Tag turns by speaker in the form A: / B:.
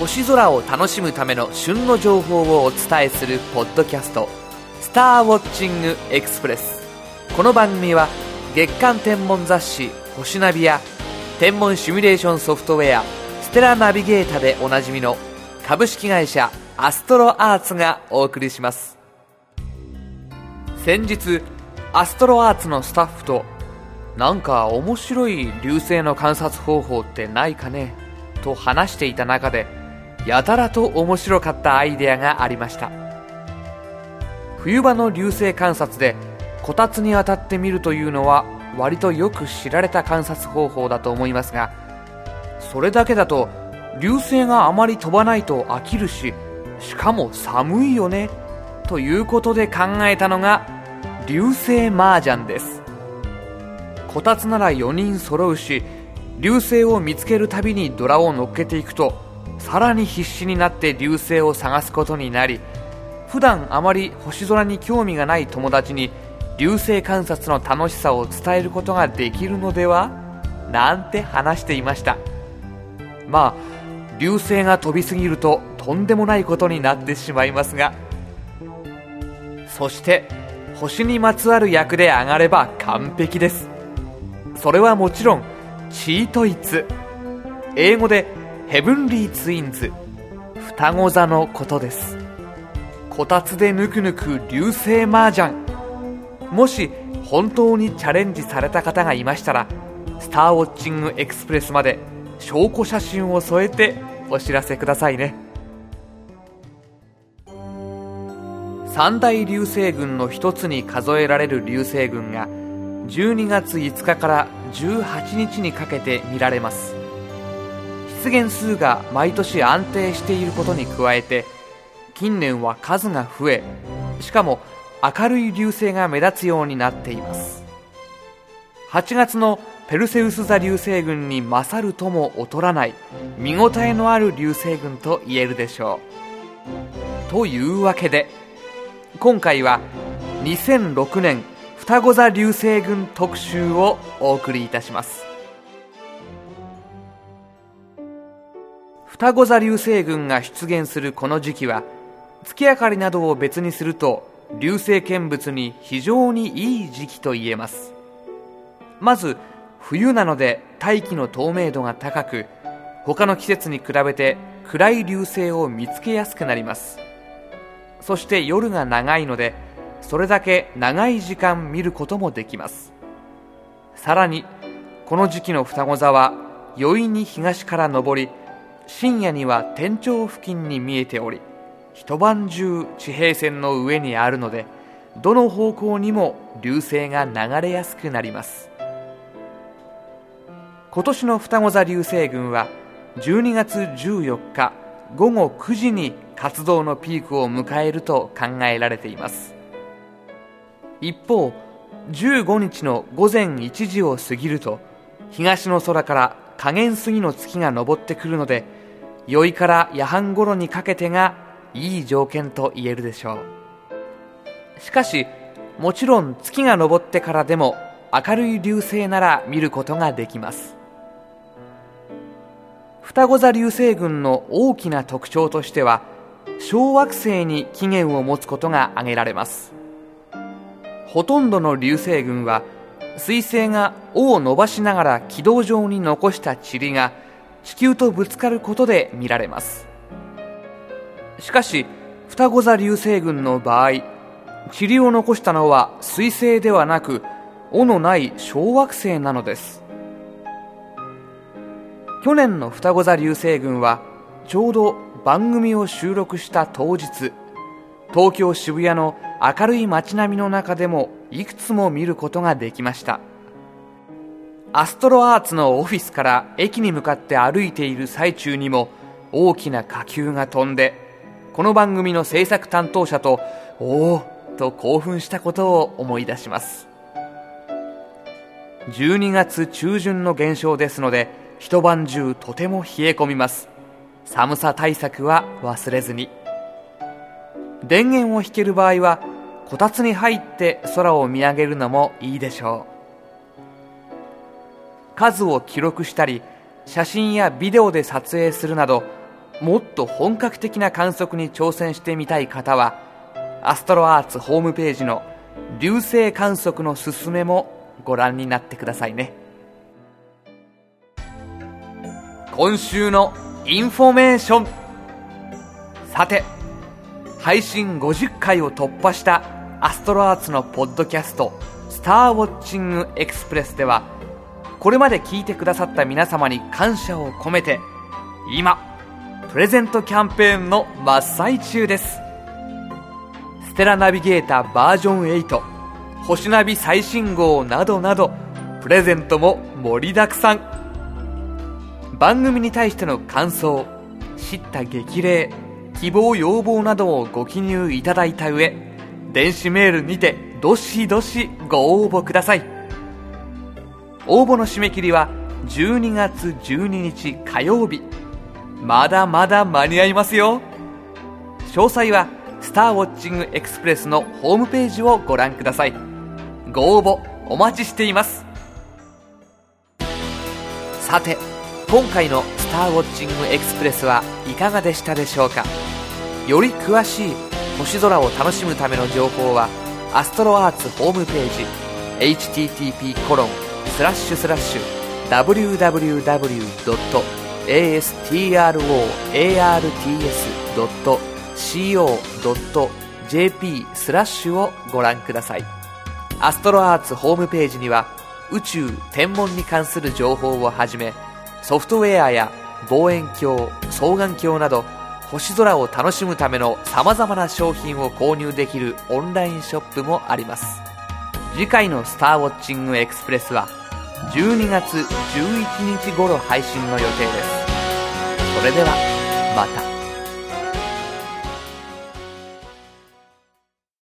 A: 星空を楽しむための旬の情報をお伝えするポッドキャスト「スターウォッチングエクスプレス」この番組は月間天文雑誌「星ナビ」や天文シミュレーションソフトウェア「ステラナビゲータ」でおなじみの株式会社アストロアーツがお送りします。先日アストロアーツのスタッフとなんか面白い流星の観察方法ってないかね？と話していた中でやたらと面白かったアイデアがありました。冬場の流星観察でこたつに当たってみるというのは割とよく知られた観察方法だと思いますがそれだけだと流星があまり飛ばないと飽きるししかも寒いよねということで考えたのが流星麻雀です。こたつなら4人揃うし流星を見つけるたびにドラを乗っけていくとさらに必死になって流星を探すことになり普段あまり星空に興味がない友達に流星観察の楽しさを伝えることができるのではなんて話していました。まあ流星が飛びすぎるととんでもないことになってしまいますがそして星にまつわる役で上がれば完璧です。それはもちろんチートイツ。英語でヘブンリーツインズ双子座のことです。こたつでぬくぬく流星麻雀。もし本当にチャレンジされた方がいましたらスターウォッチングエクスプレスまで証拠写真を添えてお知らせくださいね。三大流星群の一つに数えられる流星群が12月5日から18日にかけて見られます。出現数が毎年安定していることに加えて近年は数が増えしかも明るい流星が目立つようになっています。8月のペルセウス座流星群に勝るとも劣らない見応えのある流星群と言えるでしょう。というわけで今回は2006年双子座流星群特集をお送りいたします。双子座流星群が出現するこの時期は月明かりなどを別にすると流星見物に非常にいい時期と言えます。まず冬なので大気の透明度が高く他の季節に比べて暗い流星を見つけやすくなります。そして夜が長いのでそれだけ長い時間見ることもできます。さらにこの時期の双子座は宵に東から昇り深夜には天頂付近に見えており一晩中地平線の上にあるのでどの方向にも流星が流れやすくなります。今年の双子座流星群は12月14日午後9時に活動のピークを迎えると考えられています。一方15日の午前1時を過ぎると東の空から下限過ぎの月が昇ってくるので宵から夜半頃にかけてがいい条件と言えるでしょう。しかしもちろん月が昇ってからでも明るい流星なら見ることができます。双子座流星群の大きな特徴としては小惑星に起源を持つことが挙げられます。ほとんどの流星群は彗星が尾を伸ばしながら軌道上に残した塵が地球とぶつかることで見られます。しかし双子座流星群の場合塵を残したのは彗星ではなく尾のない小惑星なのです。去年の双子座流星群はちょうど番組を収録した当日東京渋谷の明るい街並みの中でもいくつも見ることができました。アストロアーツのオフィスから駅に向かって歩いている最中にも大きな火球が飛んでこの番組の制作担当者とおおと興奮したことを思い出します。12月中旬の現象ですので一晩中とても冷え込みます。寒さ対策は忘れずに。電源を引ける場合はこたつに入って空を見上げるのもいいでしょう。数を記録したり写真やビデオで撮影するなどもっと本格的な観測に挑戦してみたい方はアストロアーツホームページの流星観測のすすめもご覧になってくださいね。今週のインフォメーション。さて配信50回を突破したアストロアーツのポッドキャスト「スターウォッチングエクスプレス」ではこれまで聞いてくださった皆様に感謝を込めて今プレゼントキャンペーンの真っ最中です。ステラナビゲーターバージョン8星ナビ最新号などなどプレゼントも盛りだくさん。番組に対しての感想知った激励希望要望などをご記入いただいた上電子メールにてどしどしご応募ください。応募の締め切りは12月12日火曜日。まだまだ間に合いますよ。詳細はスターウォッチングエクスプレスのホームページをご覧ください。ご応募お待ちしています。さて今回のスターウォッチングエクスプレスはいかがでしたでしょうか？より詳しい星空を楽しむための情報はアストロアーツホームページ http コロンスラッシュスラッシュ www.astroarts.co.jp スラッシュをご覧ください。アストロアーツホームページには宇宙天文に関する情報をはじめソフトウェアや望遠鏡双眼鏡など星空を楽しむための様々な商品を購入できるオンラインショップもあります。次回のスターウォッチングエクスプレスは12月11日頃配信の予定です。それではまた。